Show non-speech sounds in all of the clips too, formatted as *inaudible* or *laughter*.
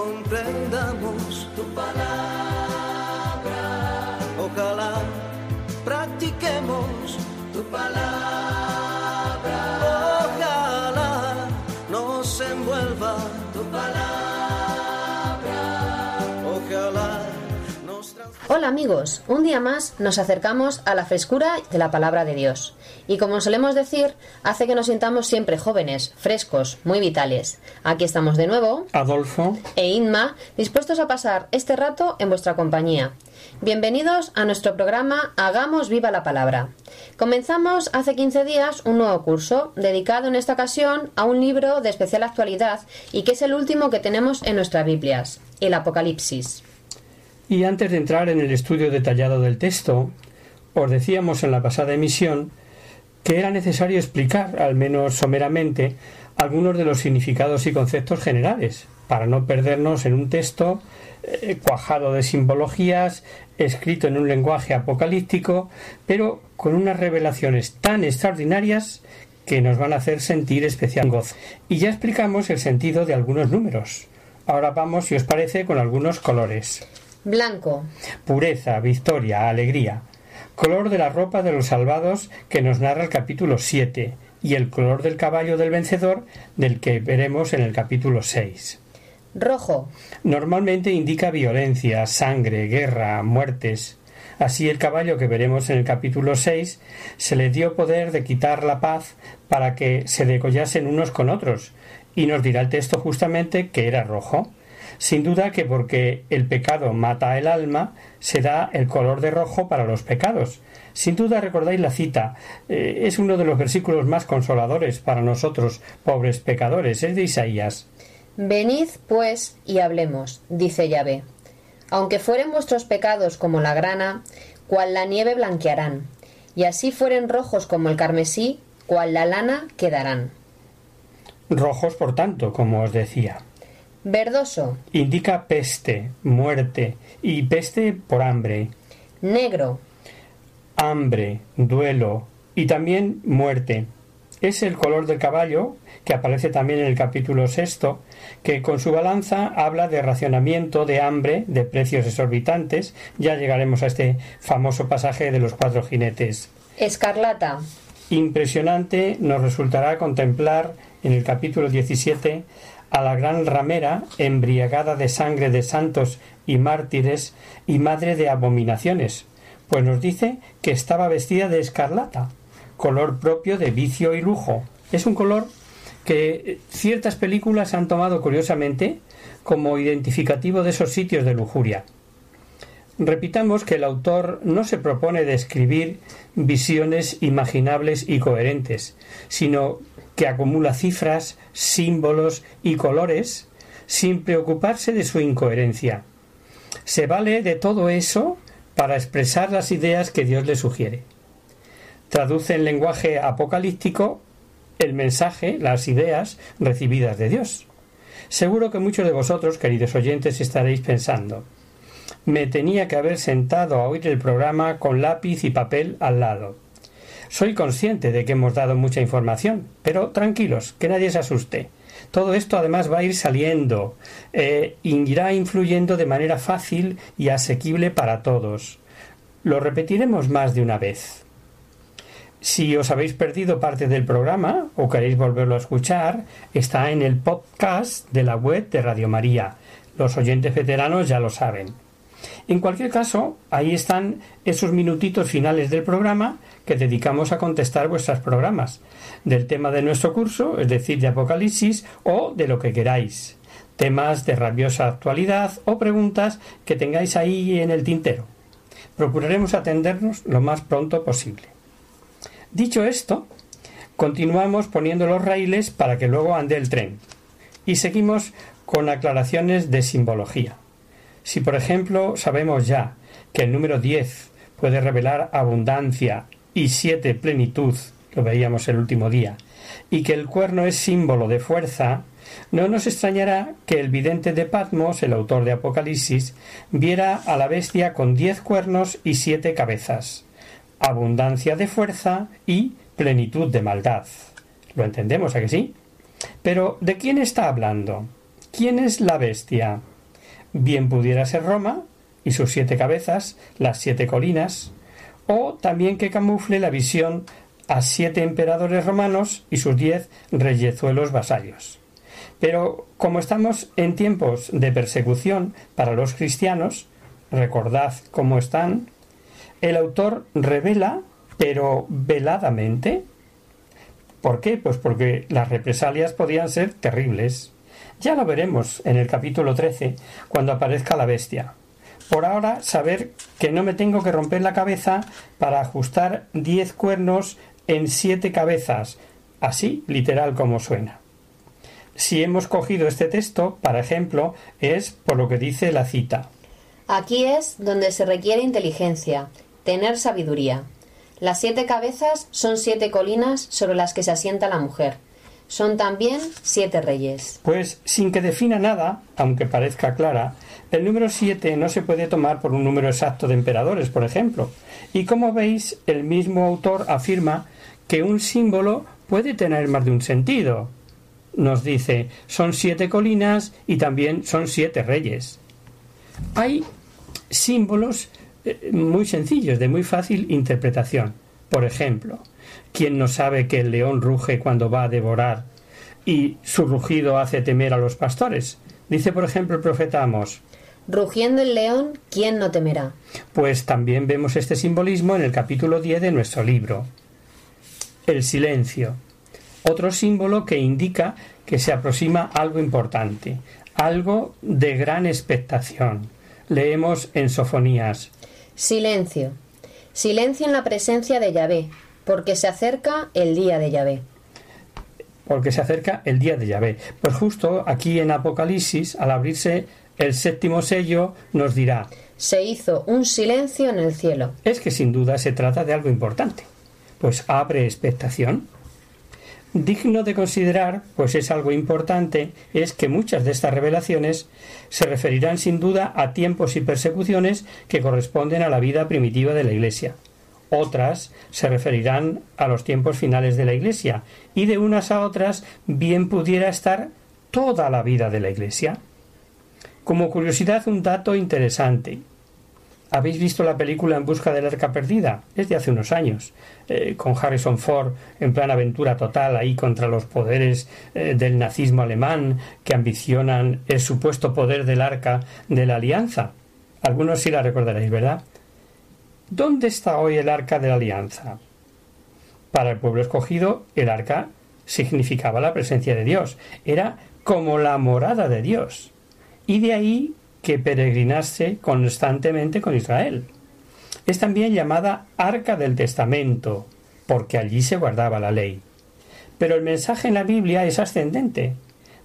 comprendamos tu palabra. Ojalá practiquemos tu palabra. Ojalá nos envuelva Hola amigos, un día más nos acercamos a la frescura de la palabra de Dios. Y como solemos decir, hace que nos sintamos siempre jóvenes, frescos, muy vitales. Aquí estamos de nuevo, Adolfo, e Inma, dispuestos a pasar este rato en vuestra compañía. Bienvenidos a nuestro programa Hagamos viva la palabra. Comenzamos hace 15 días un nuevo curso, dedicado en esta ocasión a un libro de especial actualidad y que es el último que tenemos en nuestras Biblias, el Apocalipsis. Y antes de entrar en el estudio detallado del texto, os decíamos en la pasada emisión que era necesario explicar, al menos someramente, algunos de los significados y conceptos generales, para no perdernos en un texto eh, cuajado de simbologías, escrito en un lenguaje apocalíptico, pero con unas revelaciones tan extraordinarias que nos van a hacer sentir especial gozo. Y ya explicamos el sentido de algunos números. Ahora vamos, si os parece, con algunos colores. Blanco, Pureza, victoria, alegría. Color de la ropa de los salvados que nos narra el capítulo 7 y el color del caballo del vencedor del que veremos en el capítulo 6. rojo, Normalmente indica violencia, sangre, guerra, muertes. Así el caballo que veremos en el capítulo 6 se le dio poder de quitar la paz para que se degollasen unos con otros, y nos dirá el texto justamente que era rojo. Sin duda que porque el pecado mata el alma, se da el color de rojo para los pecados. Sin duda recordáis la cita. eh, es uno de los versículos más consoladores para nosotros, pobres pecadores. Es de Isaías. Venid, pues, y hablemos, dice Yahvé. Aunque fueren vuestros pecados como la grana, cual la nieve blanquearán, y así fueren rojos como el carmesí, cual la lana quedarán. Rojos, por tanto, como os decía. Verdoso, Indica peste, muerte, y peste por hambre, negro, hambre, duelo y también muerte. Es el color del caballo, que aparece también en el capítulo sexto, que con su balanza habla de racionamiento, de hambre, de precios exorbitantes. Ya llegaremos a este famoso pasaje de los cuatro jinetes. escarlata, Impresionante nos resultará contemplar en el capítulo 17 a la gran ramera embriagada de sangre de santos y mártires y madre de abominaciones, pues nos dice que estaba vestida de escarlata, color propio de vicio y lujo. Es un color que ciertas películas han tomado curiosamente como identificativo de esos sitios de lujuria. Repitamos que el autor no se propone describir visiones imaginables y coherentes, sino que acumula cifras, símbolos y colores sin preocuparse de su incoherencia. Se vale de todo eso para expresar las ideas que Dios le sugiere. Traduce en lenguaje apocalíptico el mensaje, las ideas recibidas de Dios. Seguro que muchos de vosotros, queridos oyentes, estaréis pensando, me tenía que haber sentado a oír el programa con lápiz y papel al lado. Soy consciente de que hemos dado mucha información, pero tranquilos, que nadie se asuste. Todo esto además va a ir saliendo, eh, irá influyendo de manera fácil y asequible para todos. Lo repetiremos más de una vez. Si os habéis perdido parte del programa o queréis volverlo a escuchar, está en el podcast de la web de Radio María. Los oyentes veteranos ya lo saben. En cualquier caso, ahí están esos minutitos finales del programa que dedicamos a contestar vuestros programas, del tema de nuestro curso, es decir, de Apocalipsis, o de lo que queráis, temas de rabiosa actualidad o preguntas que tengáis ahí en el tintero. Procuraremos atendernos lo más pronto posible. Dicho esto, continuamos poniendo los raíles para que luego ande el tren. Y seguimos con aclaraciones de simbología. Si, por ejemplo, sabemos ya que el número 10 puede revelar abundancia y 7 plenitud, lo veíamos el último día, y que el cuerno es símbolo de fuerza, no nos extrañará que el vidente de Patmos, el autor de Apocalipsis, viera a la bestia con diez cuernos y siete cabezas, abundancia de fuerza y plenitud de maldad. ¿Lo entendemos, a que sí? Pero, ¿de quién está hablando? ¿Quién es la bestia? Bien pudiera ser Roma y sus siete cabezas, las siete colinas, o también que camufle la visión a siete emperadores romanos y sus diez reyezuelos vasallos. Pero como estamos en tiempos de persecución para los cristianos, recordad cómo están, el autor revela, pero veladamente. ¿Por qué? Pues porque las represalias podían ser terribles. Ya lo veremos en el capítulo 13, cuando aparezca la bestia. Por ahora, saber que no me tengo que romper la cabeza para ajustar diez cuernos en siete cabezas, así literal como suena. Si hemos cogido este texto, para ejemplo, es por lo que dice la cita. Aquí es donde se requiere inteligencia, tener sabiduría. Las siete cabezas son siete colinas sobre las que se asienta la mujer. Son también siete reyes. Pues sin que defina nada, aunque parezca clara, el número siete no se puede tomar por un número exacto de emperadores, por ejemplo. Y como veis, el mismo autor afirma que un símbolo puede tener más de un sentido nos dice son siete colinas y también son siete reyes. Hay símbolos eh, muy sencillos, de muy fácil interpretación. Por ejemplo, ¿quién no sabe que el león ruge cuando va a devorar y su rugido hace temer a los pastores? Dice, por ejemplo, el profeta Amos. Rugiendo el león, ¿quién no temerá? Pues también vemos este simbolismo en el capítulo 10 de nuestro libro. El silencio otro símbolo que indica que se aproxima algo importante, algo de gran expectación. Leemos en Sofonías. Silencio. Silencio en la presencia de Yahvé, porque se acerca el día de Yahvé. Porque se acerca el día de Yahvé. Pues justo aquí en Apocalipsis, al abrirse el séptimo sello, nos dirá. Se hizo un silencio en el cielo. Es que sin duda se trata de algo importante. Pues abre expectación. Digno de considerar, pues es algo importante, es que muchas de estas revelaciones se referirán sin duda a tiempos y persecuciones que corresponden a la vida primitiva de la Iglesia. Otras se referirán a los tiempos finales de la Iglesia y de unas a otras bien pudiera estar toda la vida de la Iglesia. Como curiosidad, un dato interesante. ¿Habéis visto la película En busca del arca perdida? Es de hace unos años, eh, con Harrison Ford en plan aventura total ahí contra los poderes eh, del nazismo alemán que ambicionan el supuesto poder del arca de la alianza. Algunos sí la recordaréis, ¿verdad? ¿Dónde está hoy el arca de la alianza? Para el pueblo escogido, el arca significaba la presencia de Dios, era como la morada de Dios. Y de ahí que peregrinase constantemente con Israel. Es también llamada Arca del Testamento, porque allí se guardaba la ley. Pero el mensaje en la Biblia es ascendente.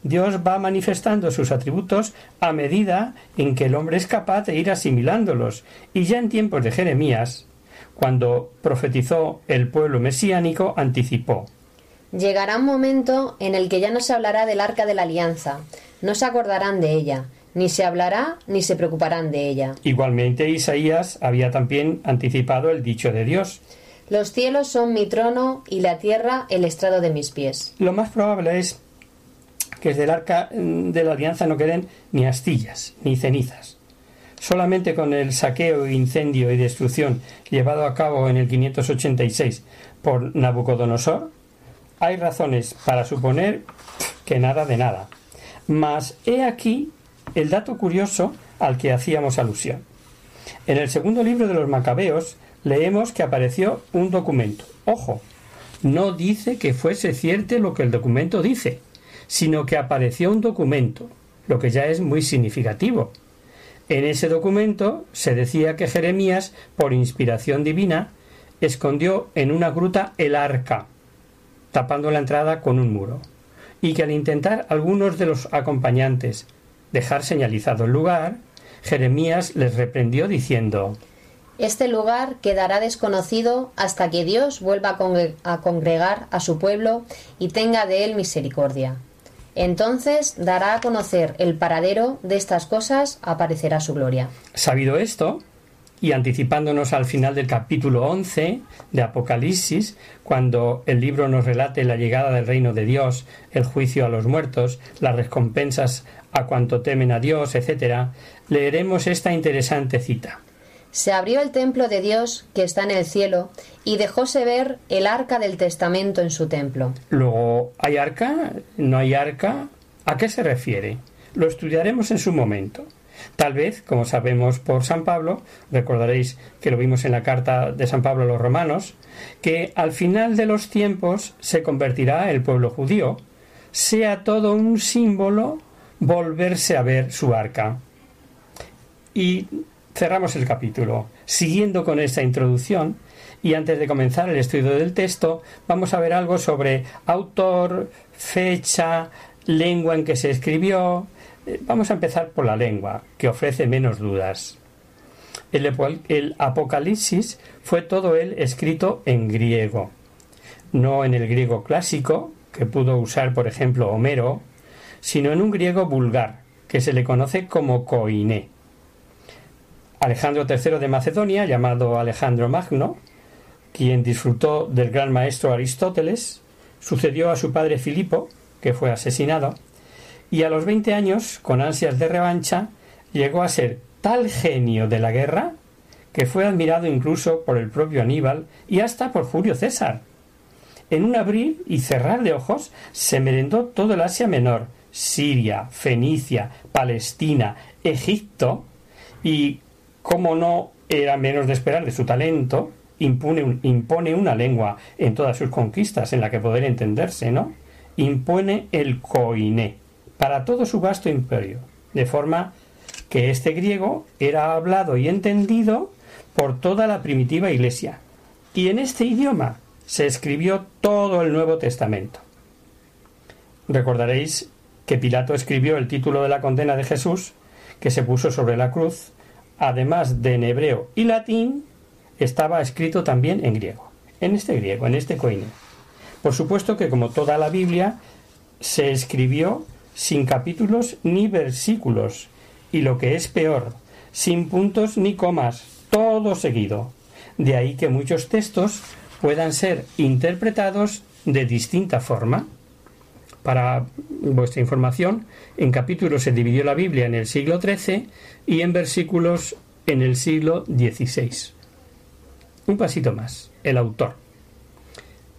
Dios va manifestando sus atributos a medida en que el hombre es capaz de ir asimilándolos, y ya en tiempos de Jeremías, cuando profetizó el pueblo mesiánico, anticipó Llegará un momento en el que ya no se hablará del arca de la alianza, no se acordarán de ella, ni se hablará ni se preocuparán de ella. Igualmente Isaías había también anticipado el dicho de Dios. Los cielos son mi trono y la tierra el estrado de mis pies. Lo más probable es que desde el arca mm, de la alianza no queden ni astillas ni cenizas. Solamente con el saqueo, incendio y destrucción llevado a cabo en el 586 por Nabucodonosor, hay razones para suponer que nada de nada. Mas he aquí el dato curioso al que hacíamos alusión. En el segundo libro de los Macabeos leemos que apareció un documento. Ojo, no dice que fuese cierto lo que el documento dice, sino que apareció un documento, lo que ya es muy significativo. En ese documento se decía que Jeremías, por inspiración divina, escondió en una gruta el arca, tapando la entrada con un muro, y que al intentar algunos de los acompañantes dejar señalizado el lugar, Jeremías les reprendió diciendo Este lugar quedará desconocido hasta que Dios vuelva a congre- a congregar a su pueblo y tenga de él misericordia. Entonces dará a conocer el paradero de estas cosas, aparecerá su gloria. Sabido esto, y anticipándonos al final del capítulo 11 de Apocalipsis, cuando el libro nos relate la llegada del reino de Dios, el juicio a los muertos, las recompensas a cuanto temen a Dios, etc., leeremos esta interesante cita. Se abrió el templo de Dios que está en el cielo y dejóse ver el arca del testamento en su templo. Luego, ¿hay arca? ¿No hay arca? ¿A qué se refiere? Lo estudiaremos en su momento. Tal vez, como sabemos por San Pablo, recordaréis que lo vimos en la carta de San Pablo a los romanos, que al final de los tiempos se convertirá el pueblo judío, sea todo un símbolo volverse a ver su arca. Y cerramos el capítulo. Siguiendo con esta introducción, y antes de comenzar el estudio del texto, vamos a ver algo sobre autor, fecha, lengua en que se escribió. Eh, Vamos a empezar por la lengua, que ofrece menos dudas. El, Apocalipsis fue todo él escrito en griego, no en el griego clásico, que pudo usar, por ejemplo, Homero, sino en un griego vulgar, que se le conoce como koiné. Alejandro III de Macedonia, llamado Alejandro Magno, quien disfrutó del gran maestro Aristóteles, sucedió a su padre Filipo, que fue asesinado, y a los 20 años, con ansias de revancha, llegó a ser tal genio de la guerra que fue admirado incluso por el propio Aníbal y hasta por Julio César. En un abrir y cerrar de ojos se merendó todo el Asia Menor, Siria, Fenicia, Palestina, Egipto, y como no era menos de esperar de su talento, impone, un- impone una lengua en todas sus conquistas en la que poder entenderse, ¿no? Impone el koiné para todo su vasto imperio, de forma que este griego era hablado y entendido por toda la primitiva iglesia. Y en este idioma se escribió todo el Nuevo Testamento. Recordaréis que Pilato escribió el título de la condena de Jesús, que se puso sobre la cruz, además de en hebreo y latín, estaba escrito también en griego, en este griego, en este koine. Por supuesto que como toda la Biblia, se escribió sin capítulos ni versículos, y lo que es peor, sin puntos ni comas, todo seguido. De ahí que muchos textos puedan ser interpretados de distinta forma. Para vuestra información, en capítulos se dividió la Biblia en el siglo XIII y en versículos en el siglo XVI. Un pasito más, el autor.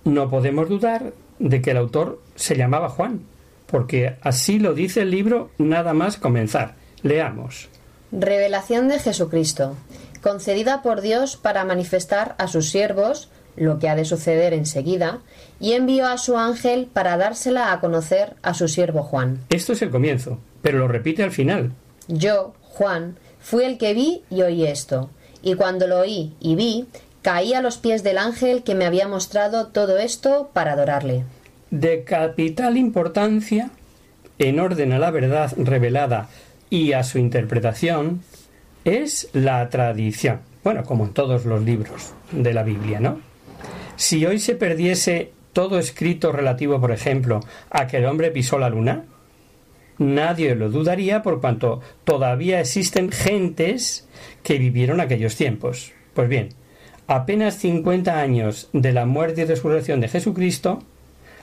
No podemos dudar de que el autor se llamaba Juan, porque así lo dice el libro nada más comenzar. Leamos. Revelación de Jesucristo, concedida por Dios para manifestar a sus siervos lo que ha de suceder enseguida, y envió a su ángel para dársela a conocer a su siervo Juan. Esto es el comienzo, pero lo repite al final. Yo, Juan, fui el que vi y oí esto, y cuando lo oí y vi, caí a los pies del ángel que me había mostrado todo esto para adorarle. De capital importancia, en orden a la verdad revelada y a su interpretación, es la tradición. Bueno, como en todos los libros de la Biblia, ¿no? Si hoy se perdiese todo escrito relativo, por ejemplo, a que el hombre pisó la luna, nadie lo dudaría por cuanto todavía existen gentes que vivieron aquellos tiempos. Pues bien, apenas 50 años de la muerte y resurrección de Jesucristo,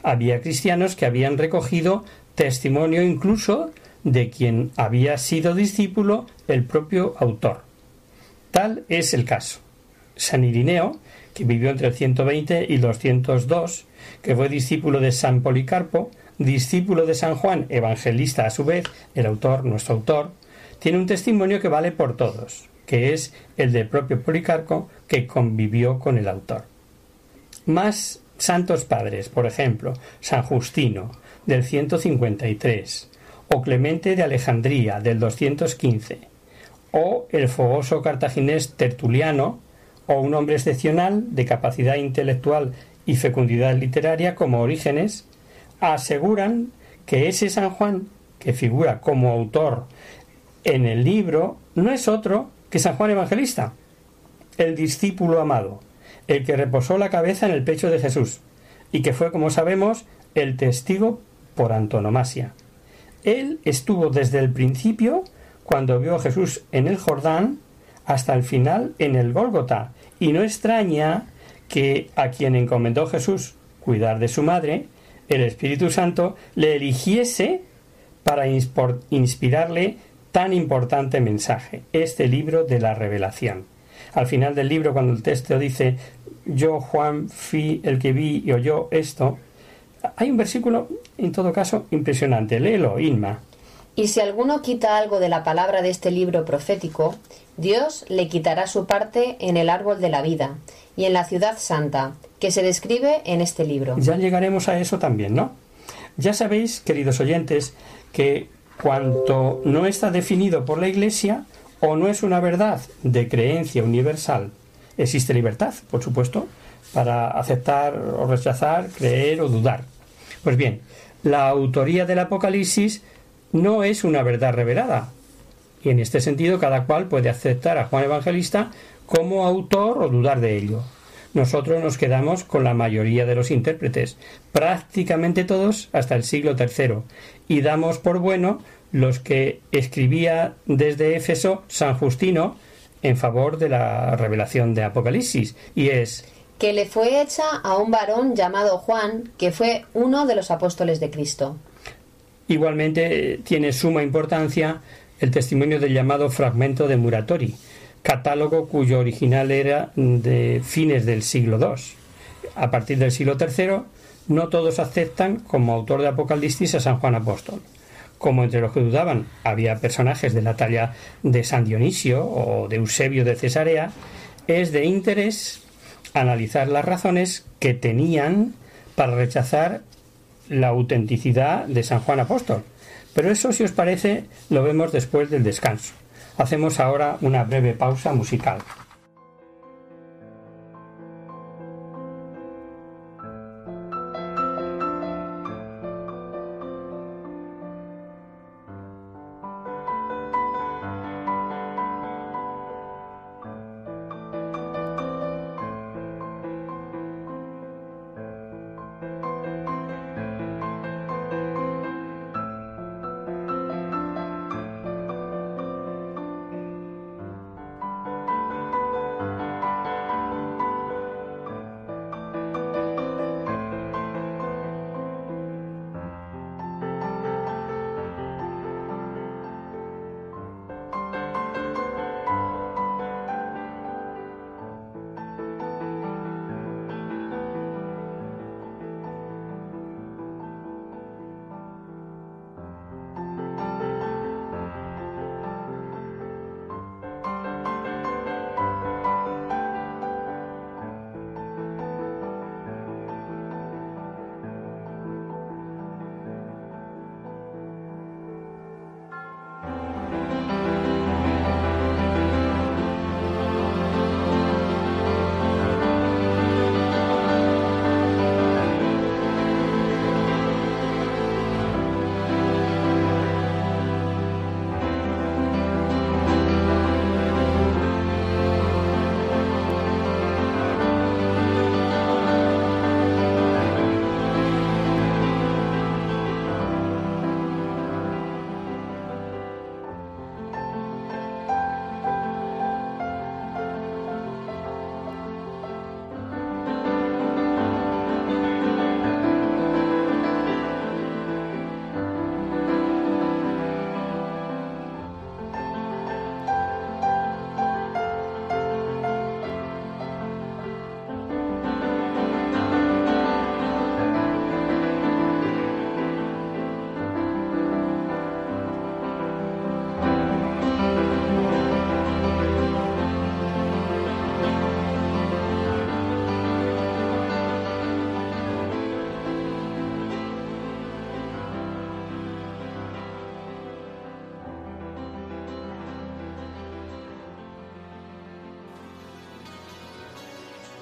había cristianos que habían recogido testimonio incluso de quien había sido discípulo el propio autor. Tal es el caso. San Irineo, que vivió entre el 120 y 202, que fue discípulo de San Policarpo, discípulo de San Juan, evangelista a su vez, el autor, nuestro autor, tiene un testimonio que vale por todos, que es el del propio Policarpo que convivió con el autor. Más santos padres, por ejemplo, San Justino, del 153, o Clemente de Alejandría, del 215, o el fogoso cartaginés Tertuliano, o un hombre excepcional de capacidad intelectual y fecundidad literaria como Orígenes, aseguran que ese San Juan, que figura como autor en el libro, no es otro que San Juan Evangelista, el discípulo amado, el que reposó la cabeza en el pecho de Jesús y que fue, como sabemos, el testigo por antonomasia. Él estuvo desde el principio, cuando vio a Jesús en el Jordán, hasta el final en el Gólgota, y no extraña que a quien encomendó Jesús cuidar de su madre, el Espíritu Santo le eligiese para inspirarle tan importante mensaje, este libro de la revelación. Al final del libro, cuando el texto dice yo, Juan, fui el que vi y oyó esto, hay un versículo, en todo caso, impresionante. Léelo, Inma. Y si alguno quita algo de la palabra de este libro profético, Dios le quitará su parte en el árbol de la vida y en la ciudad santa, que se describe en este libro. Ya llegaremos a eso también, ¿no? Ya sabéis, queridos oyentes, que cuanto no está definido por la Iglesia o no es una verdad de creencia universal, existe libertad, por supuesto, para aceptar o rechazar, creer o dudar. Pues bien, la autoría del Apocalipsis no es una verdad revelada. Y en este sentido cada cual puede aceptar a Juan Evangelista como autor o dudar de ello. Nosotros nos quedamos con la mayoría de los intérpretes, prácticamente todos hasta el siglo III, y damos por bueno los que escribía desde Éfeso San Justino en favor de la revelación de Apocalipsis, y es que le fue hecha a un varón llamado Juan, que fue uno de los apóstoles de Cristo. Igualmente tiene suma importancia el testimonio del llamado fragmento de Muratori, catálogo cuyo original era de fines del siglo II. A partir del siglo III, no todos aceptan como autor de Apocalipsis a San Juan Apóstol. Como entre los que dudaban había personajes de la talla de San Dionisio o de Eusebio de Cesarea, es de interés analizar las razones que tenían para rechazar la autenticidad de San Juan Apóstol. Pero eso, si os parece, lo vemos después del descanso. Hacemos ahora una breve pausa musical.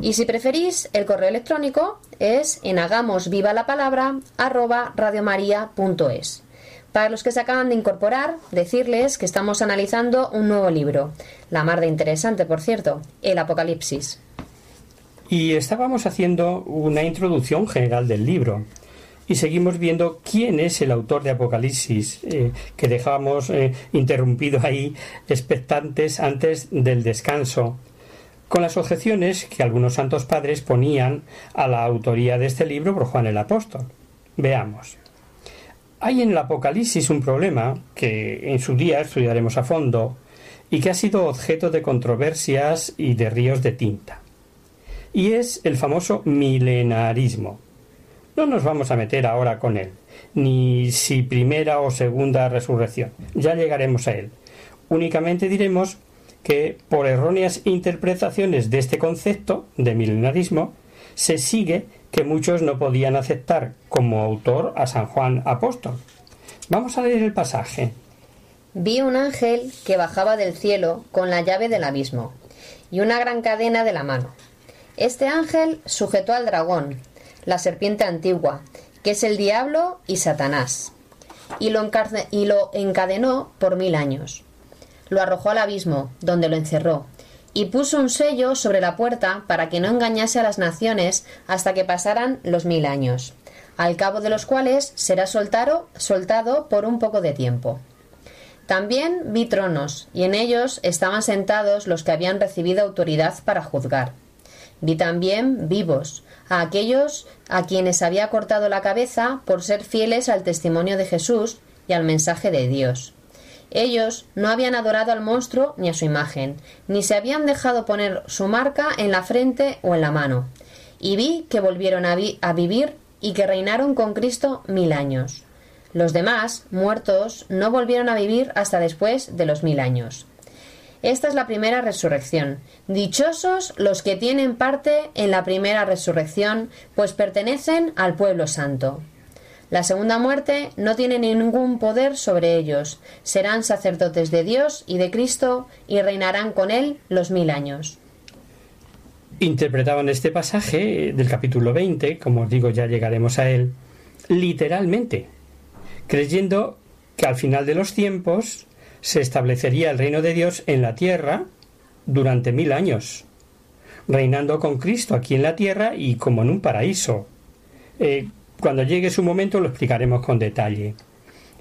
Y si preferís, el correo electrónico es en hagamosvivalapalabra arroba radiomaria.es. Para los que se acaban de incorporar, decirles que estamos analizando un nuevo libro, la mar de interesante, por cierto, el Apocalipsis. Y estábamos haciendo una introducción general del libro. Y seguimos viendo quién es el autor de Apocalipsis, eh, que dejábamos eh, interrumpido ahí, expectantes antes del descanso, con las objeciones que algunos santos padres ponían a la autoría de este libro por Juan el Apóstol. Veamos. Hay en el Apocalipsis un problema que en su día estudiaremos a fondo y que ha sido objeto de controversias y de ríos de tinta y es el famoso milenarismo. No nos vamos a meter ahora con él, ni si primera o segunda resurrección, ya llegaremos a él. Únicamente diremos que por erróneas interpretaciones de este concepto de milenarismo, se sigue que muchos no podían aceptar como autor a San Juan Apóstol. Vamos a leer el pasaje. Vi un ángel que bajaba del cielo con la llave del abismo y una gran cadena de la mano este ángel sujetó al dragón, la serpiente antigua, que es el diablo y Satanás, y lo, encadenó por mil años. Lo arrojó al abismo, donde lo encerró, y puso un sello sobre la puerta para que no engañase a las naciones hasta que pasaran los mil años, al cabo de los cuales será soltado, soltado por un poco de tiempo. También vi tronos, y en ellos estaban sentados los que habían recibido autoridad para juzgar. Vi también vivos, a aquellos a quienes había cortado la cabeza por ser fieles al testimonio de Jesús y al mensaje de Dios. Ellos no habían adorado al monstruo ni a su imagen, ni se habían dejado poner su marca en la frente o en la mano. Y vi que volvieron a, a vivir y que reinaron con Cristo mil años. Los demás, muertos, no volvieron a vivir hasta después de los mil años. Esta es la primera resurrección. Dichosos los que tienen parte en la primera resurrección, pues pertenecen al pueblo santo. La segunda muerte no tiene ningún poder sobre ellos. Serán sacerdotes de Dios y de Cristo y reinarán con Él los mil años. Interpretaban este pasaje del capítulo 20, como os digo ya llegaremos a él, literalmente, creyendo que al final de los tiempos se establecería el reino de Dios en la tierra durante mil años, reinando con Cristo aquí en la tierra y como en un paraíso. Eh, cuando llegue su momento lo explicaremos con detalle.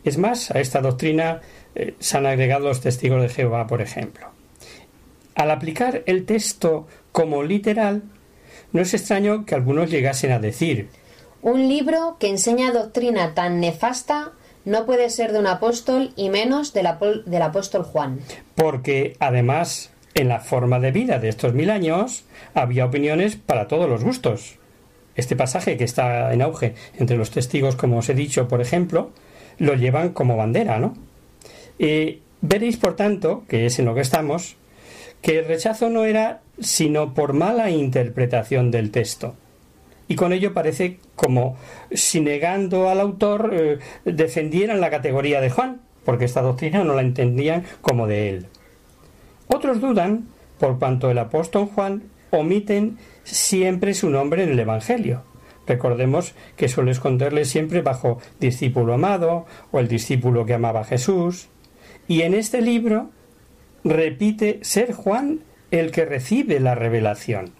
Es más, a esta doctrina eh, se han agregado los testigos de Jehová, por ejemplo. Al aplicar el texto como literal, no es extraño que algunos llegasen a decir un libro que enseña doctrina tan nefasta no puede ser de un apóstol y menos del, del apóstol Juan. Porque además, en la forma de vida de estos mil años, había opiniones para todos los gustos. Este pasaje que está en auge entre los testigos, como os he dicho, por ejemplo, lo llevan como bandera, ¿no? veréis, por tanto, que es en lo que estamos, que el rechazo no era sino por mala interpretación del texto y con ello parece como si negando al autor eh, defendieran la categoría de Juan, porque esta doctrina no la entendían como de él. Otros dudan por cuanto el apóstol Juan omiten siempre su nombre en el Evangelio. Recordemos que suele esconderle siempre bajo discípulo amado o el discípulo que amaba a Jesús. Y en este libro repite ser Juan el que recibe la revelación.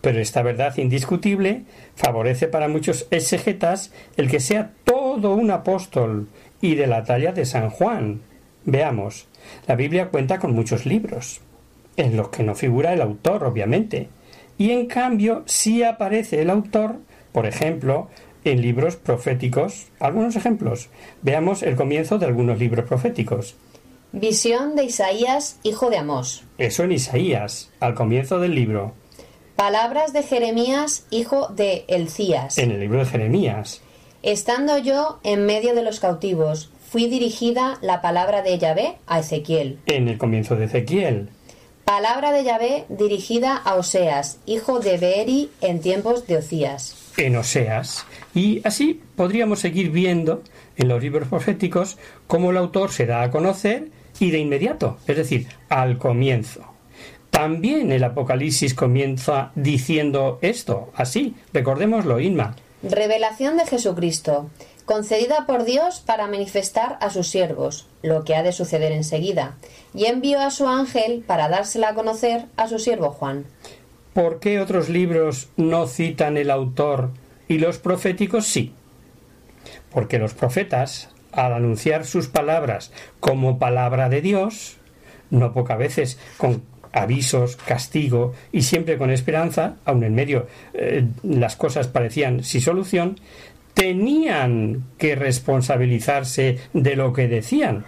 Pero esta verdad indiscutible favorece para muchos exegetas el que sea todo un apóstol y de la talla de San Juan. Veamos, la Biblia cuenta con muchos libros, en los que no figura el autor, obviamente, y en cambio sí aparece el autor, por ejemplo, en libros proféticos. Algunos ejemplos. Veamos el comienzo de algunos libros proféticos. Visión de Isaías, hijo de Amós. Eso en Isaías, al comienzo del libro. Palabras de Jeremías, hijo de Elcías. En el libro de Jeremías. Estando yo en medio de los cautivos, fui dirigida la palabra de Yahvé a Ezequiel. En el comienzo de Ezequiel. Palabra de Yahvé dirigida a Oseas, hijo de Beeri en tiempos de Ocías. En Oseas. Y así podríamos seguir viendo en los libros proféticos cómo el autor se da a conocer y de inmediato, es decir, al comienzo. También el Apocalipsis comienza diciendo esto, así, recordémoslo, Inma. Revelación de Jesucristo, concedida por Dios para manifestar a sus siervos, lo que ha de suceder enseguida, y envió a su ángel para dársela a conocer a su siervo Juan. ¿Por qué otros libros no citan el autor y los proféticos sí? Porque los profetas, al anunciar sus palabras como palabra de Dios, no pocas veces con avisos, castigo y siempre con esperanza, aun en medio eh, las cosas parecían sin solución, tenían que responsabilizarse de lo que decían.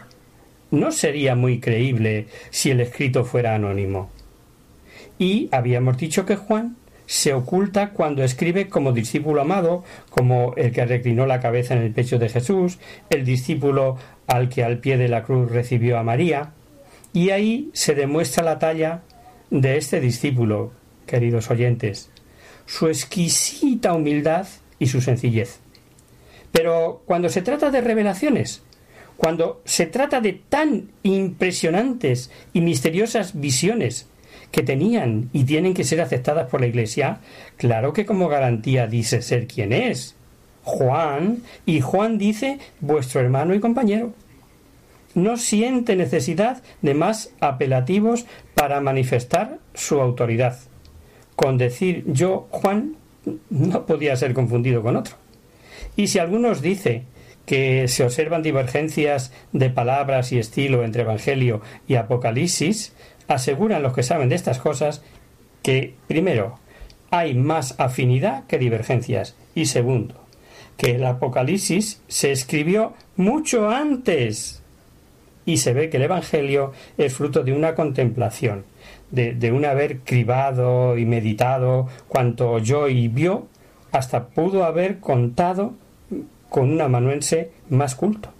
No sería muy creíble si el escrito fuera anónimo. Y habíamos dicho que Juan se oculta cuando escribe como discípulo amado, como el que reclinó la cabeza en el pecho de Jesús, el discípulo al que al pie de la cruz recibió a María, y ahí se demuestra la talla de este discípulo, queridos oyentes, su exquisita humildad y su sencillez. Pero cuando se trata de revelaciones, cuando se trata de tan impresionantes y misteriosas visiones que tenían y tienen que ser aceptadas por la Iglesia, claro que como garantía dice ser quien es. Juan, y Juan dice vuestro hermano y compañero no siente necesidad de más apelativos para manifestar su autoridad. Con decir yo, Juan, no podía ser confundido con otro. Y si algunos dice que se observan divergencias de palabras y estilo entre Evangelio y Apocalipsis, aseguran los que saben de estas cosas que, primero, hay más afinidad que divergencias, y segundo, que el Apocalipsis se escribió mucho antes y se ve que el Evangelio es fruto de una contemplación, de, un haber cribado y meditado cuanto oyó y vio, hasta pudo haber contado con un amanuense más culto.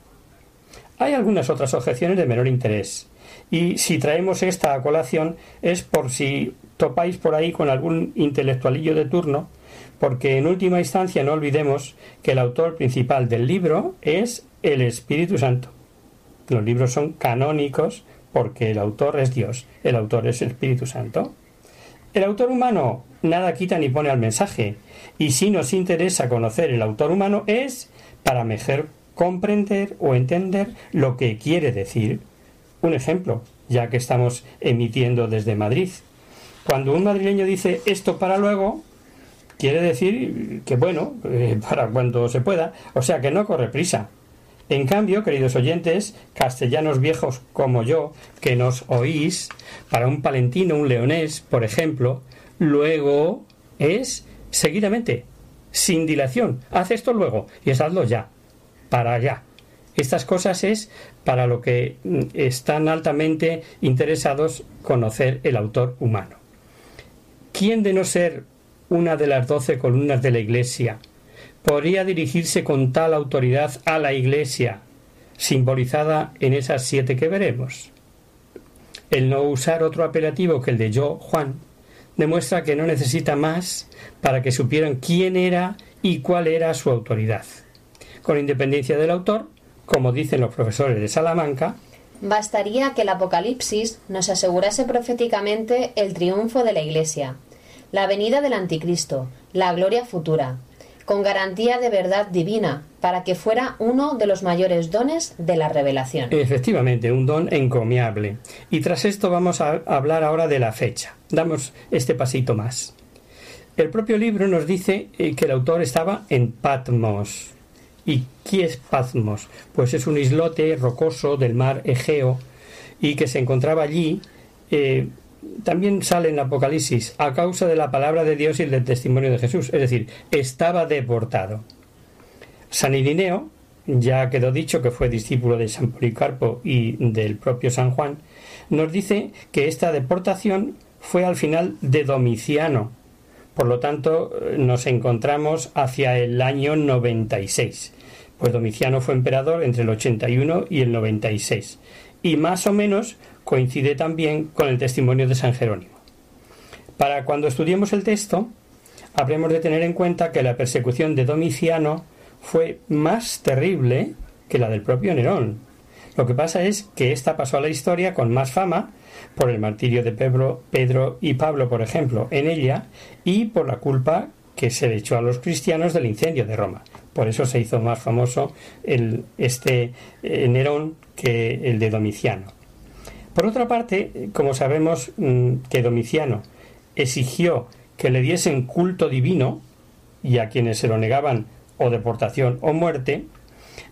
Hay algunas otras objeciones de menor interés, y si traemos esta a colación es por si topáis por ahí con algún intelectualillo de turno, porque en última instancia no olvidemos que el autor principal del libro es el Espíritu Santo. Los libros son canónicos porque el autor es Dios, el autor es el Espíritu Santo. El autor humano nada quita ni pone al mensaje, y si nos interesa conocer el autor humano es para mejor comprender o entender lo que quiere decir. Un ejemplo, ya que estamos emitiendo desde Madrid. Cuando un madrileño dice esto para luego, quiere decir que bueno, eh, *laughs* para cuando se pueda, o sea que no corre prisa. En cambio, queridos oyentes, castellanos viejos como yo, que nos oís, para un palentino, un leonés, por ejemplo, luego es seguidamente, sin dilación. Haz esto luego y hazlo ya, para allá. Estas cosas es para lo que mm, están altamente interesados conocer el autor humano. ¿Quién de no ser una de las doce columnas de la Iglesia podría dirigirse con tal autoridad a la Iglesia, simbolizada en esas siete que veremos. El no usar otro apelativo que el de yo, Juan, demuestra que no necesita más para que supieran quién era y cuál era su autoridad. Con independencia del autor, como dicen los profesores de Salamanca, bastaría que el Apocalipsis nos asegurase proféticamente el triunfo de la Iglesia, la venida del Anticristo, la gloria futura, con garantía de verdad divina, para que fuera uno de los mayores dones de la revelación. Efectivamente, un don encomiable. Y tras esto vamos a hablar ahora de la fecha. Damos este pasito más. El propio libro nos dice eh, que el autor estaba en Patmos. ¿Y qué es Patmos? Pues es un islote rocoso del mar Egeo y que se encontraba allí eh, también sale en Apocalipsis a causa de la palabra de Dios y del testimonio de Jesús, es decir, estaba deportado. San Irineo, ya quedó dicho que fue discípulo de San Policarpo y del propio San Juan, nos dice que esta deportación fue al final de Domiciano, Por lo tanto, nos encontramos hacia el año 96, pues Domiciano fue emperador entre el 81 y el 96, y más o menos coincide también con el testimonio de San Jerónimo. Para cuando estudiemos el texto, habremos de tener en cuenta que la persecución de Domiciano fue más terrible que la del propio Nerón. Lo que pasa es que ésta pasó a la historia con más fama por el martirio de Pedro, Pedro y Pablo, por ejemplo, en ella, y por la culpa que se le echó a los cristianos del incendio de Roma. Por eso se hizo más famoso este eh, Nerón que el de Domiciano. Por otra parte, como sabemos mm, que Domiciano exigió que le diesen culto divino, y a quienes se lo negaban o deportación o muerte,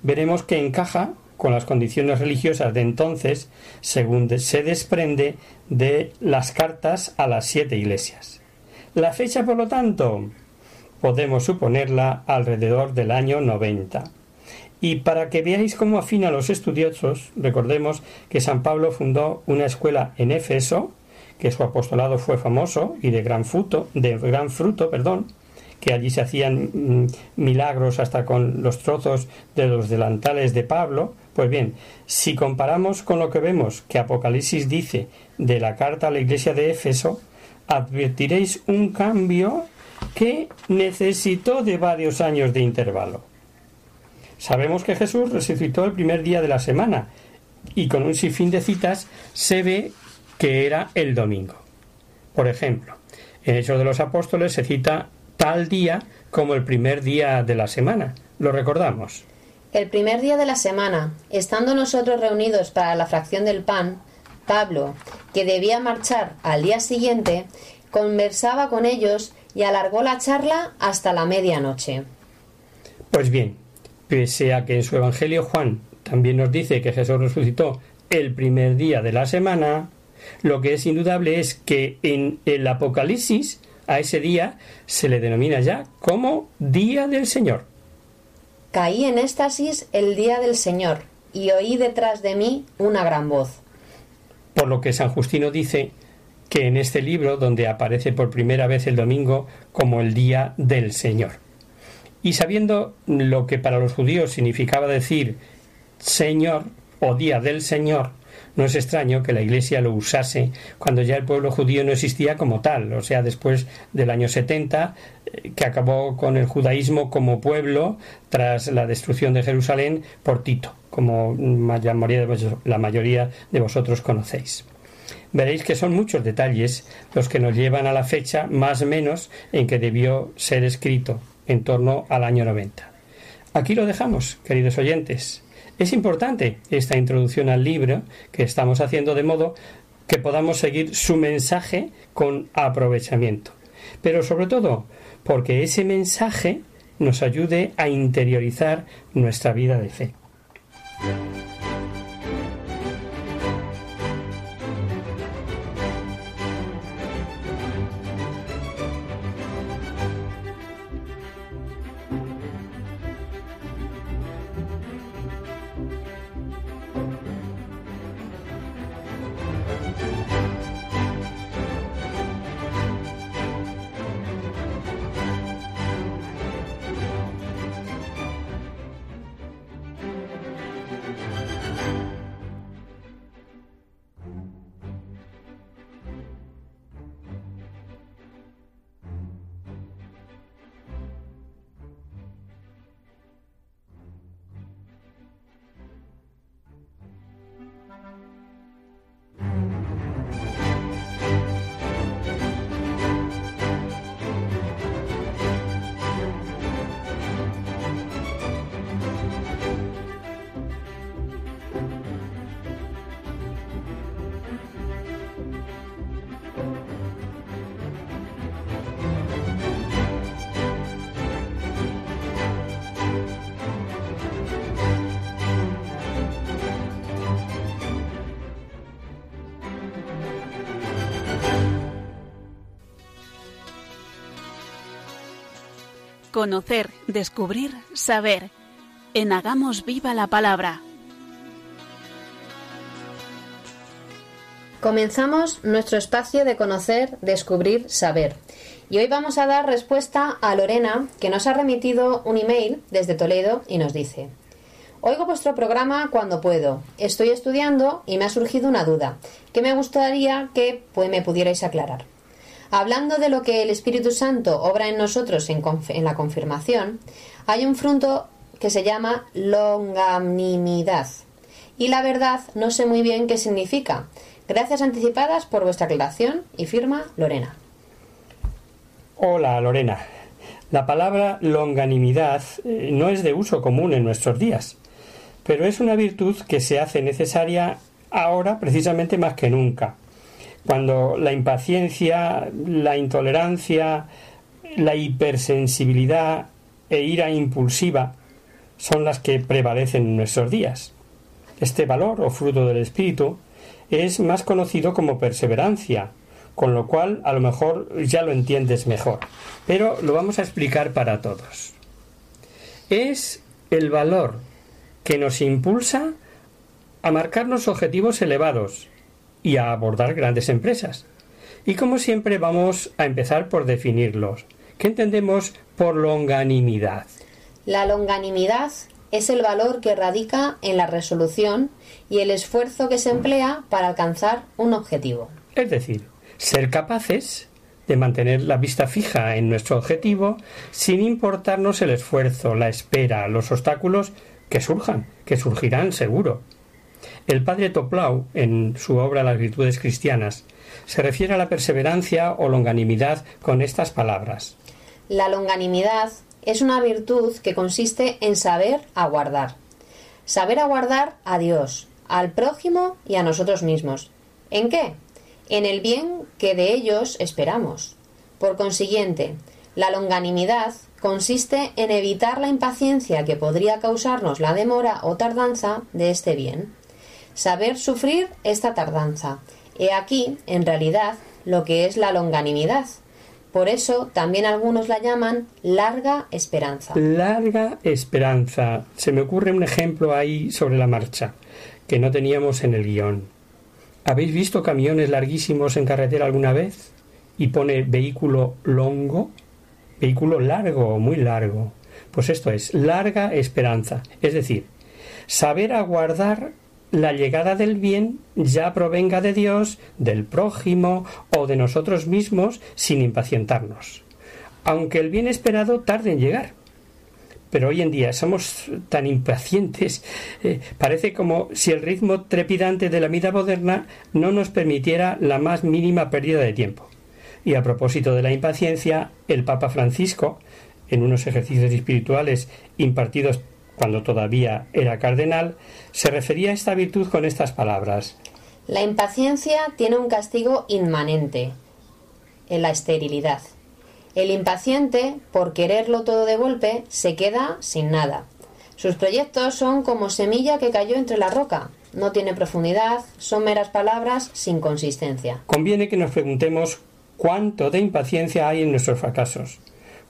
veremos que encaja con las condiciones religiosas de entonces, según se desprende de las cartas a las siete iglesias. La fecha, por lo tanto, podemos suponerla alrededor del año 90. Y para que veáis cómo afina los estudiosos, recordemos que San Pablo fundó una escuela en Éfeso, que su apostolado fue famoso y de gran fruto, de gran fruto, perdón, que allí se hacían mm, milagros hasta con los trozos de los delantales de Pablo. Pues bien, si comparamos con lo que vemos que Apocalipsis dice de la carta a la iglesia de Éfeso, advertiréis un cambio que necesitó de varios años de intervalo. Sabemos que Jesús resucitó el primer día de la semana y con un sinfín de citas se ve que era el domingo. Por ejemplo, en Hechos de los Apóstoles se cita tal día como el primer día de la semana. ¿Lo recordamos? El primer día de la semana, estando nosotros reunidos para la fracción del pan, Pablo, que debía marchar al día siguiente, conversaba con ellos y alargó la charla hasta la medianoche. Pues bien, pese a que en su Evangelio Juan también nos dice que Jesús resucitó el primer día de la semana, lo que es indudable es que en el Apocalipsis a ese día se le denomina ya como Día del Señor. Caí en éxtasis el día del Señor y oí detrás de mí una gran voz. Por lo que San Justino dice que en este libro, donde aparece por primera vez el domingo como el Día del Señor. Y sabiendo lo que para los judíos significaba decir Señor o Día del Señor, no es extraño que la Iglesia lo usase cuando ya el pueblo judío no existía como tal, o sea, después del año 70, eh, que acabó con el judaísmo como pueblo tras la destrucción de Jerusalén por Tito, como la mayoría de vosotros conocéis. Veréis que son muchos detalles los que nos llevan a la fecha más o menos en que debió ser escrito, en torno al año 90. Aquí lo dejamos, queridos oyentes. Es importante esta introducción al libro que estamos haciendo de modo que podamos seguir su mensaje con aprovechamiento. Pero sobre todo porque ese mensaje nos ayude a interiorizar nuestra vida de fe. Conocer, descubrir, saber. En Hagamos Viva la Palabra. Comenzamos nuestro espacio de conocer, descubrir, saber. Y hoy vamos a dar respuesta a Lorena, que nos ha remitido un email desde Toledo y nos dice Oigo vuestro programa cuando puedo. Estoy estudiando y me ha surgido una duda que me gustaría que pues, me pudierais aclarar. Hablando de lo que el Espíritu Santo obra en nosotros en, la confirmación, hay un fruto que se llama longanimidad. Y la verdad no sé muy bien qué significa. Gracias anticipadas por vuestra aclaración y firma Lorena. Hola Lorena. La palabra longanimidad eh, no es de uso común en nuestros días, pero es una virtud que se hace necesaria ahora precisamente más que nunca, cuando la impaciencia, la intolerancia, la hipersensibilidad e ira impulsiva son las que prevalecen en nuestros días. Este valor o fruto del espíritu es más conocido como perseverancia, con lo cual a lo mejor ya lo entiendes mejor, pero lo vamos a explicar para todos. Es el valor que nos impulsa a marcarnos objetivos elevados y a abordar grandes empresas. Y como siempre vamos a empezar por definirlos. ¿Qué entendemos por longanimidad? La longanimidad es el valor que radica en la resolución y el esfuerzo que se emplea para alcanzar un objetivo. Es decir, ser capaces de mantener la vista fija en nuestro objetivo sin importarnos el esfuerzo, la espera, los obstáculos que surjan, que surgirán seguro. El padre Toplau, en su obra Las virtudes cristianas, se refiere a la perseverancia o longanimidad con estas palabras. La longanimidad es una virtud que consiste en saber aguardar. Saber aguardar a Dios, al prójimo y a nosotros mismos. ¿En qué? En el bien que de ellos esperamos. Por consiguiente, la longanimidad consiste en evitar la impaciencia que podría causarnos la demora o tardanza de este bien. Saber sufrir esta tardanza. He aquí, en realidad, lo que es la longanimidad, por eso también algunos la llaman larga esperanza. Larga esperanza. Se me ocurre un ejemplo ahí sobre la marcha, que no teníamos en el guion. ¿Habéis visto camiones larguísimos en carretera alguna vez? Y pone vehículo longo, vehículo largo, muy largo. Pues esto es larga esperanza, es decir, saber aguardar la llegada del bien ya provenga de Dios, del prójimo o de nosotros mismos sin impacientarnos, aunque el bien esperado tarde en llegar. Pero hoy en día somos tan impacientes, eh, parece como si el ritmo trepidante de la vida moderna no nos permitiera la más mínima pérdida de tiempo. Y a propósito de la impaciencia, el Papa Francisco, en unos ejercicios espirituales impartidos cuando todavía era cardenal, se refería a esta virtud con estas palabras. La impaciencia tiene un castigo inmanente, en la esterilidad. El impaciente, por quererlo todo de golpe, se queda sin nada. Sus proyectos son como semilla que cayó entre la roca. No tiene profundidad, son meras palabras sin consistencia. Conviene que nos preguntemos cuánto de impaciencia hay en nuestros fracasos.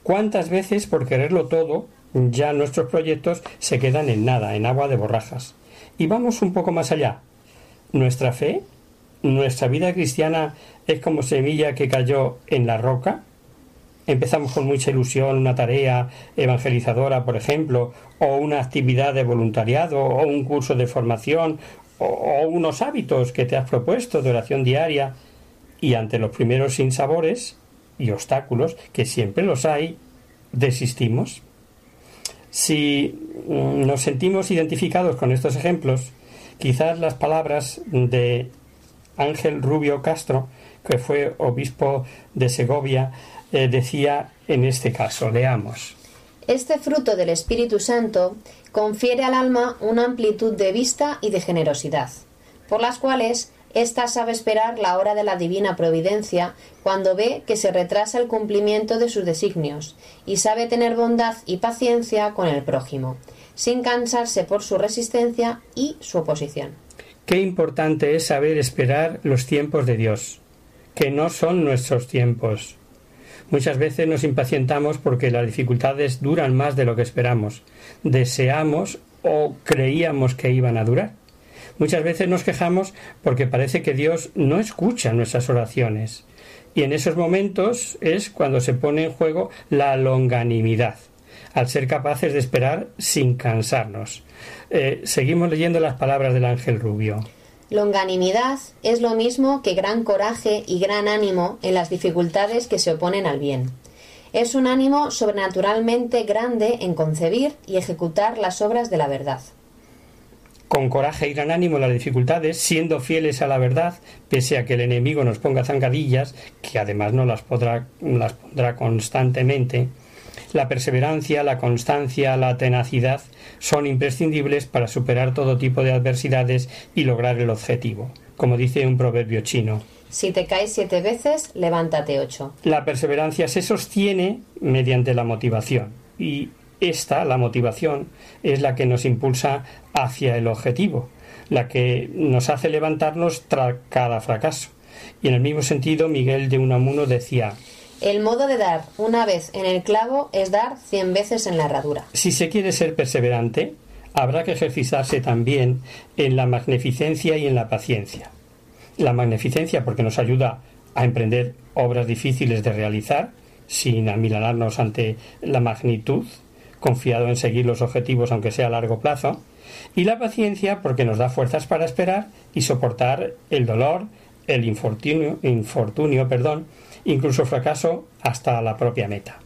¿Cuántas veces por quererlo todo ya nuestros proyectos se quedan en nada, en agua de borrajas. Y vamos un poco más allá. Nuestra fe, nuestra vida cristiana es como semilla que cayó en la roca. Empezamos con mucha ilusión una tarea evangelizadora, por ejemplo, o una actividad de voluntariado, o un curso de formación, o, unos hábitos que te has propuesto de oración diaria, y ante los primeros sinsabores y obstáculos, que siempre los hay, desistimos. Si mm, nos sentimos identificados con estos ejemplos, quizás las palabras de Ángel Rubio Castro, que fue obispo de Segovia, eh, decía en este caso, leamos. Este fruto del Espíritu Santo confiere al alma una amplitud de vista y de generosidad, por las cuales ésta sabe esperar la hora de la divina providencia cuando ve que se retrasa el cumplimiento de sus designios, y sabe tener bondad y paciencia con el prójimo, sin cansarse por su resistencia y su oposición. Qué importante es saber esperar los tiempos de Dios, que no son nuestros tiempos. Muchas veces nos impacientamos porque las dificultades duran más de lo que esperamos, deseamos o creíamos que iban a durar. Muchas veces nos quejamos porque parece que Dios no escucha nuestras oraciones, Y en esos momentos es cuando se pone en juego la longanimidad, al ser capaces de esperar sin cansarnos. Eh, seguimos leyendo las palabras del ángel rubio. Longanimidad es lo mismo que gran coraje y gran ánimo en las dificultades que se oponen al bien. Es un ánimo sobrenaturalmente grande en concebir y ejecutar las obras de la verdad con coraje y gran ánimo las dificultades, siendo fieles a la verdad, pese a que el enemigo nos ponga zancadillas, que además no las, podrá, las pondrá constantemente, la perseverancia, la constancia, la tenacidad son imprescindibles para superar todo tipo de adversidades y lograr el objetivo, como dice un proverbio chino. Si te caes siete veces, levántate ocho. La perseverancia se sostiene mediante la motivación y esta, la motivación, es la que nos impulsa hacia el objetivo, la que nos hace levantarnos tras cada fracaso. Y en el mismo sentido, Miguel de Unamuno decía El modo de dar una vez en el clavo es dar cien veces en la herradura. Si se quiere ser perseverante, habrá que ejercitarse también en la magnificencia y en la paciencia. La magnificencia porque nos ayuda a emprender obras difíciles de realizar, sin amilanarnos ante la magnitud confiado en seguir los objetivos aunque sea a largo plazo, y la paciencia porque nos da fuerzas para esperar y soportar el dolor, el infortunio, infortunio perdón, incluso fracaso hasta la propia meta.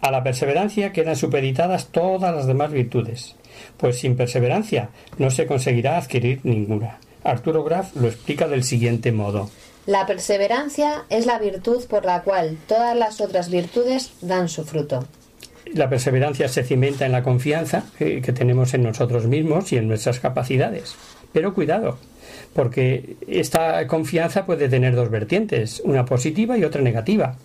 A la perseverancia quedan supeditadas todas las demás virtudes, pues sin perseverancia no se conseguirá adquirir ninguna. Arturo Graf lo explica del siguiente modo. La perseverancia es la virtud por la cual todas las otras virtudes dan su fruto. La perseverancia se cimenta en la confianza que, tenemos en nosotros mismos y en nuestras capacidades. Pero cuidado, porque esta confianza puede tener dos vertientes, una positiva y otra negativa.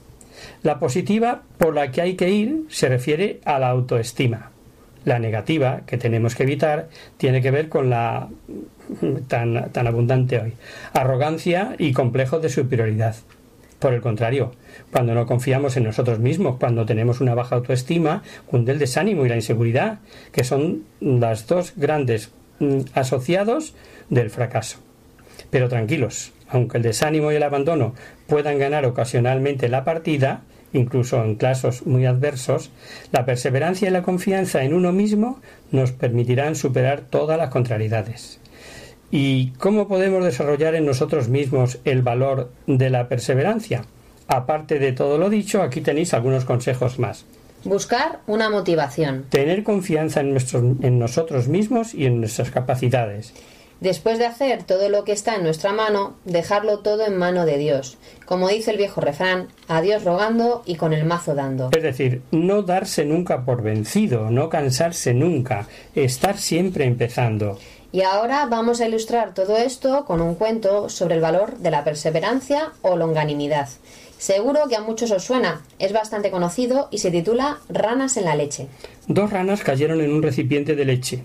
La positiva por la que hay que ir se refiere a la autoestima. La negativa, que tenemos que evitar, tiene que ver con la tan, tan abundante hoy, arrogancia y complejo de superioridad. Por el contrario, cuando no confiamos en nosotros mismos, cuando tenemos una baja autoestima, cunde el desánimo y la inseguridad, que son las dos grandes mm, asociados del fracaso. Pero tranquilos, aunque el desánimo y el abandono puedan ganar ocasionalmente la partida, incluso en casos muy adversos, la perseverancia y la confianza en uno mismo nos permitirán superar todas las contrariedades. ¿Y cómo podemos desarrollar en nosotros mismos el valor de la perseverancia? Aparte de todo lo dicho, aquí tenéis algunos consejos más. Buscar una motivación. Tener confianza en, en nosotros mismos y en nuestras capacidades. Después de hacer todo lo que está en nuestra mano, dejarlo todo en mano de Dios. Como dice el viejo refrán, a Dios rogando y con el mazo dando. Es decir, no darse nunca por vencido, no cansarse nunca, estar siempre empezando. Y ahora vamos a ilustrar todo esto con un cuento sobre el valor de la perseverancia o longanimidad. Seguro que a muchos os suena, es bastante conocido y se titula Ranas en la leche. Dos ranas cayeron en un recipiente de leche.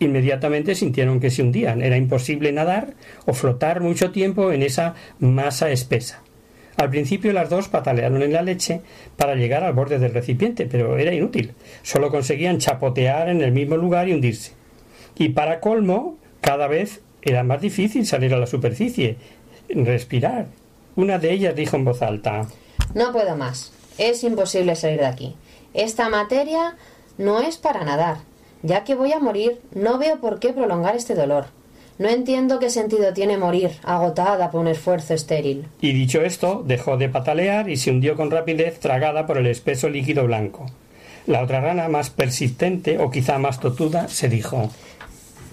Inmediatamente sintieron que se hundían. Era imposible nadar o flotar mucho tiempo en esa masa espesa. Al principio las dos patalearon en la leche para llegar al borde del recipiente, pero era inútil. Solo conseguían chapotear en el mismo lugar y hundirse. Y para colmo, cada vez era más difícil salir a la superficie, respirar. Una de ellas dijo en voz alta No puedo más. Es imposible salir de aquí. Esta materia no es para nadar. Ya que voy a morir, no veo por qué prolongar este dolor. No entiendo qué sentido tiene morir, agotada por un esfuerzo estéril. Y dicho esto, dejó de patalear y se hundió con rapidez, tragada por el espeso líquido blanco. La otra rana, más persistente o quizá más totuda, se dijo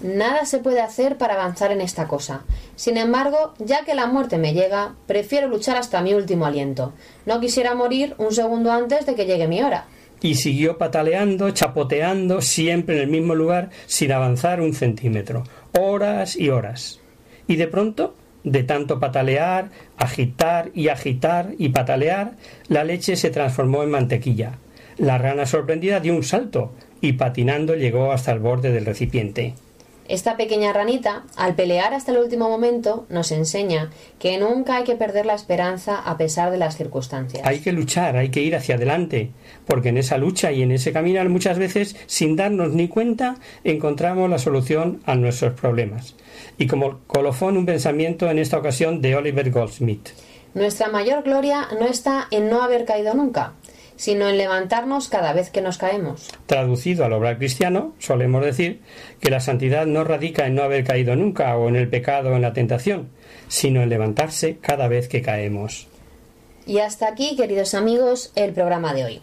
Nada se puede hacer para avanzar en esta cosa. Sin embargo, ya que la muerte me llega, prefiero luchar hasta mi último aliento. No quisiera morir un segundo antes de que llegue mi hora. Y siguió pataleando, chapoteando, siempre en el mismo lugar, sin avanzar un centímetro. Horas y horas. Y de pronto, de tanto patalear, agitar y agitar y patalear, la leche se transformó en mantequilla. La rana sorprendida dio un salto y patinando llegó hasta el borde del recipiente. Esta pequeña ranita, al pelear hasta el último momento, nos enseña que nunca hay que perder la esperanza a pesar de las circunstancias. Hay que luchar, hay que ir hacia adelante, porque en esa lucha y en ese caminar muchas veces, sin darnos ni cuenta, encontramos la solución a nuestros problemas. Y como colofón un pensamiento en esta ocasión de Oliver Goldsmith. Nuestra mayor gloria no está en no haber caído nunca, sino en levantarnos cada vez que nos caemos. Traducido al obrar cristiano, solemos decir que la santidad no radica en no haber caído nunca o en el pecado o en la tentación, sino en levantarse cada vez que caemos. Y hasta aquí, queridos amigos, el programa de hoy.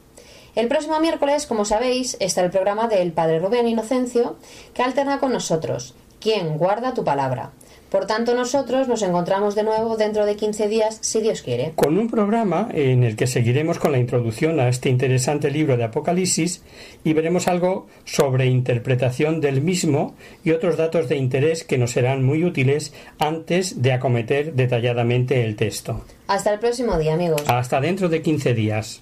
El próximo miércoles, como sabéis, está el programa del Padre Rubén Inocencio, que alterna con nosotros. ¿Quién guarda tu palabra? Por tanto, nosotros nos encontramos de nuevo dentro de 15 días, si Dios quiere. Con un programa en el que seguiremos con la introducción a este interesante libro de Apocalipsis y veremos algo sobre interpretación del mismo y otros datos de interés que nos serán muy útiles antes de acometer detalladamente el texto. Hasta el próximo día, amigos. Hasta dentro de 15 días.